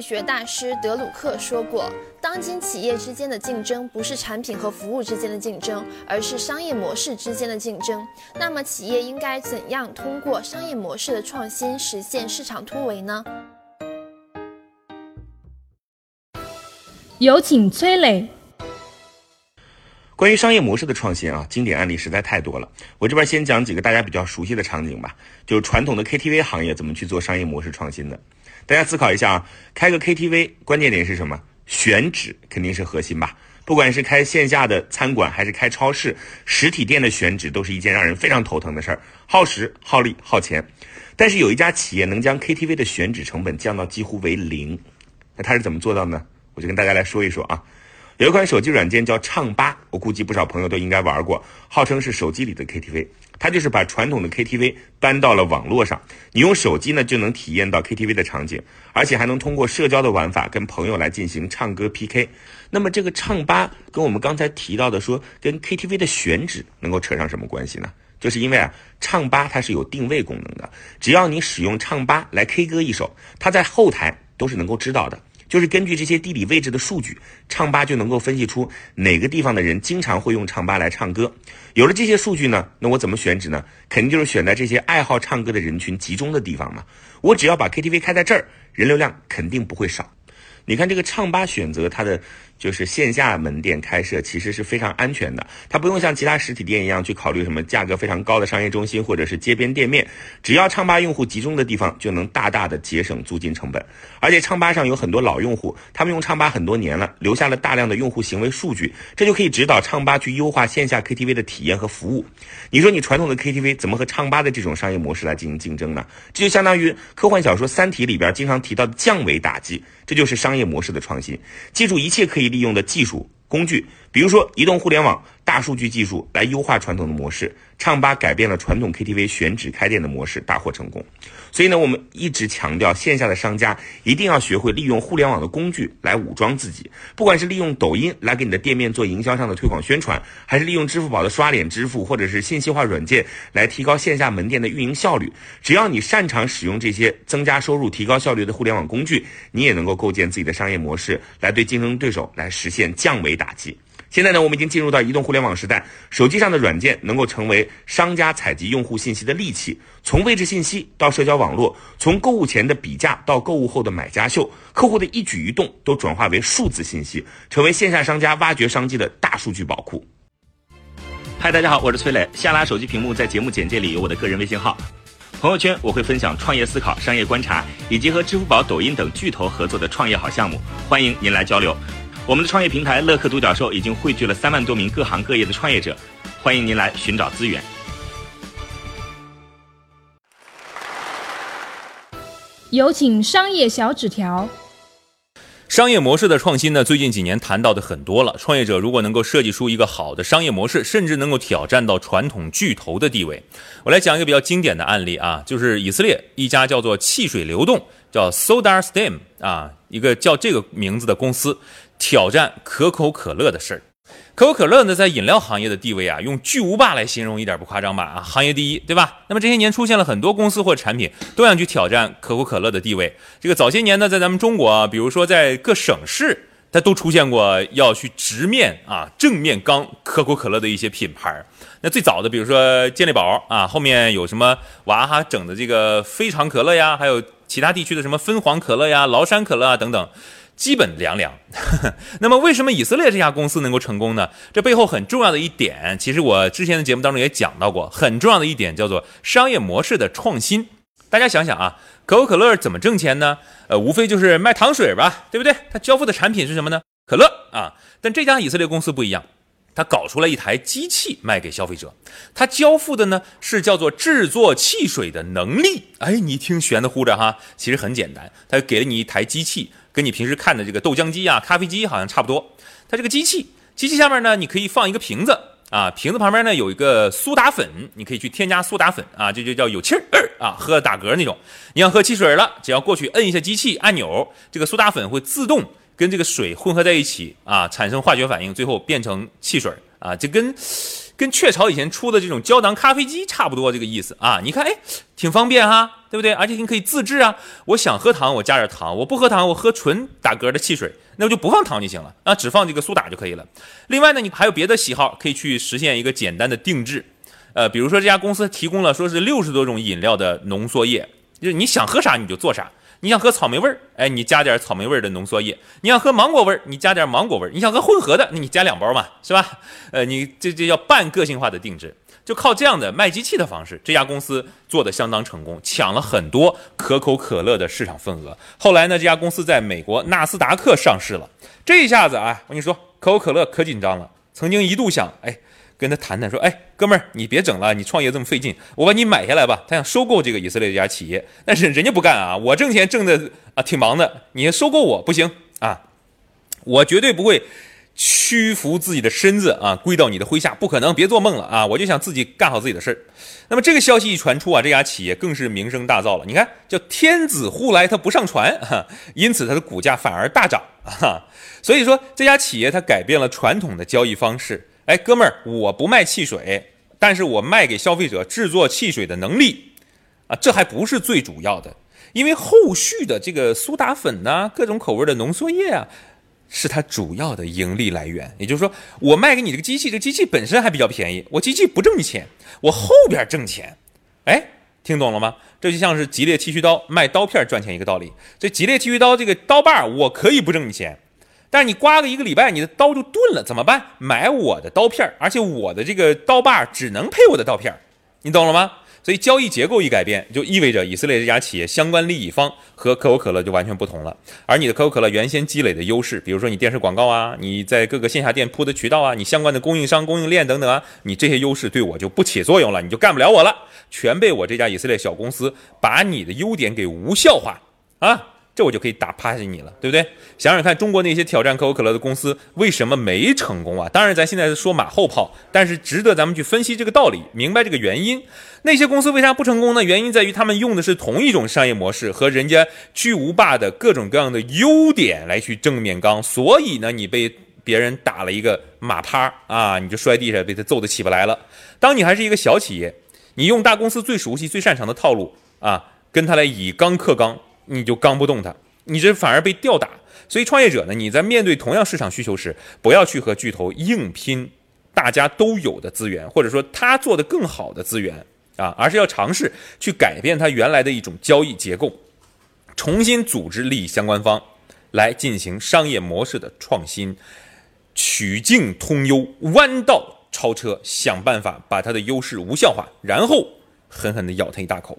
学大师德鲁克说过：“当今企业之间的竞争不是产品和服务之间的竞争，而是商业模式之间的竞争。那么，企业应该怎样通过商业模式的创新实现市场突围呢？”有请崔磊。关于商业模式的创新啊，经典案例实在太多了。我这边先讲几个大家比较熟悉的场景吧，就是传统的 KTV 行业怎么去做商业模式创新的。大家思考一下啊，开个 KTV，关键点是什么？选址肯定是核心吧。不管是开线下的餐馆，还是开超市，实体店的选址都是一件让人非常头疼的事儿，耗时、耗力、耗钱。但是有一家企业能将 KTV 的选址成本降到几乎为零，那它是怎么做到呢？我就跟大家来说一说啊。有一款手机软件叫唱吧，我估计不少朋友都应该玩过，号称是手机里的 KTV。它就是把传统的 KTV 搬到了网络上，你用手机呢就能体验到 KTV 的场景，而且还能通过社交的玩法跟朋友来进行唱歌 PK。那么这个唱吧跟我们刚才提到的说跟 KTV 的选址能够扯上什么关系呢？就是因为啊，唱吧它是有定位功能的，只要你使用唱吧来 K 歌一首，它在后台都是能够知道的。就是根据这些地理位置的数据，唱吧就能够分析出哪个地方的人经常会用唱吧来唱歌。有了这些数据呢，那我怎么选址呢？肯定就是选在这些爱好唱歌的人群集中的地方嘛。我只要把 KTV 开在这儿，人流量肯定不会少。你看这个唱吧选择它的。就是线下门店开设其实是非常安全的，它不用像其他实体店一样去考虑什么价格非常高的商业中心或者是街边店面，只要唱吧用户集中的地方，就能大大的节省租金成本。而且唱吧上有很多老用户，他们用唱吧很多年了，留下了大量的用户行为数据，这就可以指导唱吧去优化线下 KTV 的体验和服务。你说你传统的 KTV 怎么和唱吧的这种商业模式来进行竞争呢？这就相当于科幻小说《三体》里边经常提到的降维打击，这就是商业模式的创新。记住，一切可以。利用的技术工具，比如说移动互联网。大数据技术来优化传统的模式，唱吧改变了传统 KTV 选址开店的模式，大获成功。所以呢，我们一直强调，线下的商家一定要学会利用互联网的工具来武装自己。不管是利用抖音来给你的店面做营销上的推广宣传，还是利用支付宝的刷脸支付，或者是信息化软件来提高线下门店的运营效率，只要你擅长使用这些增加收入、提高效率的互联网工具，你也能够构建自己的商业模式，来对竞争对手来实现降维打击。现在呢，我们已经进入到移动互联网时代，手机上的软件能够成为商家采集用户信息的利器。从位置信息到社交网络，从购物前的比价到购物后的买家秀，客户的一举一动都转化为数字信息，成为线下商家挖掘商机的大数据宝库。嗨，大家好，我是崔磊。下拉手机屏幕，在节目简介里有我的个人微信号，朋友圈我会分享创业思考、商业观察，以及和支付宝、抖音等巨头合作的创业好项目，欢迎您来交流。我们的创业平台乐客独角兽已经汇聚了三万多名各行各业的创业者，欢迎您来寻找资源。有请商业小纸条。商业模式的创新呢，最近几年谈到的很多了。创业者如果能够设计出一个好的商业模式，甚至能够挑战到传统巨头的地位。我来讲一个比较经典的案例啊，就是以色列一家叫做汽水流动，叫 Soda Stream 啊，一个叫这个名字的公司。挑战可口可乐的事儿，可口可乐呢，在饮料行业的地位啊，用巨无霸来形容一点不夸张吧？啊，行业第一，对吧？那么这些年出现了很多公司或产品都想去挑战可口可乐的地位。这个早些年呢，在咱们中国，比如说在各省市，它都出现过要去直面啊正面刚可口可乐的一些品牌。那最早的，比如说健力宝啊，后面有什么娃哈整的这个非常可乐呀，还有其他地区的什么分黄可乐呀、崂山可乐啊等等。基本凉凉。那么，为什么以色列这家公司能够成功呢？这背后很重要的一点，其实我之前的节目当中也讲到过，很重要的一点叫做商业模式的创新。大家想想啊，可口可乐怎么挣钱呢？呃，无非就是卖糖水吧，对不对？它交付的产品是什么呢？可乐啊。但这家以色列公司不一样。他搞出来一台机器卖给消费者，他交付的呢是叫做制作汽水的能力。哎，你听悬的乎着哈，其实很简单，他给了你一台机器，跟你平时看的这个豆浆机啊、咖啡机好像差不多。它这个机器，机器下面呢，你可以放一个瓶子啊，瓶子旁边呢有一个苏打粉，你可以去添加苏打粉啊，这就叫有气儿啊，喝打嗝那种。你想喝汽水了，只要过去摁一下机器按钮，这个苏打粉会自动跟这个水混合在一起啊，产生化学反应，最后变成汽水啊，就跟。跟雀巢以前出的这种胶囊咖啡机差不多，这个意思啊。你看，哎，挺方便哈，对不对？而且你可以自制啊。我想喝糖，我加点糖；我不喝糖，我喝纯打嗝的汽水，那我就不放糖就行了啊，只放这个苏打就可以了。另外呢，你还有别的喜好，可以去实现一个简单的定制。呃，比如说这家公司提供了说是六十多种饮料的浓缩液，就是你想喝啥你就做啥。你想喝草莓味儿，哎，你加点草莓味儿的浓缩液；你想喝芒果味儿，你加点芒果味儿；你想喝混合的，那你加两包嘛，是吧？呃，你这这叫半个性化的定制，就靠这样的卖机器的方式，这家公司做的相当成功，抢了很多可口可乐的市场份额。后来呢，这家公司在美国纳斯达克上市了，这一下子啊，我跟你说，可口可乐可紧张了，曾经一度想，哎。跟他谈谈，说，哎，哥们儿，你别整了，你创业这么费劲，我把你买下来吧。他想收购这个以色列这家企业，但是人家不干啊，我挣钱挣的啊挺忙的，你收购我不行啊，我绝对不会屈服自己的身子啊，归到你的麾下，不可能，别做梦了啊，我就想自己干好自己的事儿。那么这个消息一传出啊，这家企业更是名声大噪了。你看，叫天子呼来他不上船，哈，因此它的股价反而大涨啊。所以说这家企业它改变了传统的交易方式。哎，哥们儿，我不卖汽水，但是我卖给消费者制作汽水的能力，啊，这还不是最主要的，因为后续的这个苏打粉呐，各种口味的浓缩液啊，是它主要的盈利来源。也就是说，我卖给你这个机器，这个机器本身还比较便宜，我机器不挣你钱，我后边挣钱。哎，听懂了吗？这就像是吉列剃须刀卖刀片赚钱一个道理。这吉列剃须刀这个刀把，我可以不挣你钱。但是你刮个一个礼拜，你的刀就钝了，怎么办？买我的刀片而且我的这个刀把只能配我的刀片你懂了吗？所以交易结构一改变，就意味着以色列这家企业相关利益方和可口可乐就完全不同了。而你的可口可乐原先积累的优势，比如说你电视广告啊，你在各个线下店铺的渠道啊，你相关的供应商、供应链等等啊，你这些优势对我就不起作用了，你就干不了我了，全被我这家以色列小公司把你的优点给无效化啊！这我就可以打趴下你了，对不对？想想看，中国那些挑战可口可乐的公司为什么没成功啊？当然，咱现在是说马后炮，但是值得咱们去分析这个道理，明白这个原因。那些公司为啥不成功呢？原因在于他们用的是同一种商业模式和人家巨无霸的各种各样的优点来去正面刚，所以呢，你被别人打了一个马趴啊，你就摔地上，被他揍得起不来了。当你还是一个小企业，你用大公司最熟悉、最擅长的套路啊，跟他来以刚克刚。你就刚不动它，你这反而被吊打。所以创业者呢，你在面对同样市场需求时，不要去和巨头硬拼大家都有的资源，或者说他做的更好的资源啊，而是要尝试去改变它原来的一种交易结构，重新组织利益相关方来进行商业模式的创新，曲径通幽，弯道超车，想办法把它的优势无效化，然后狠狠地咬它一大口。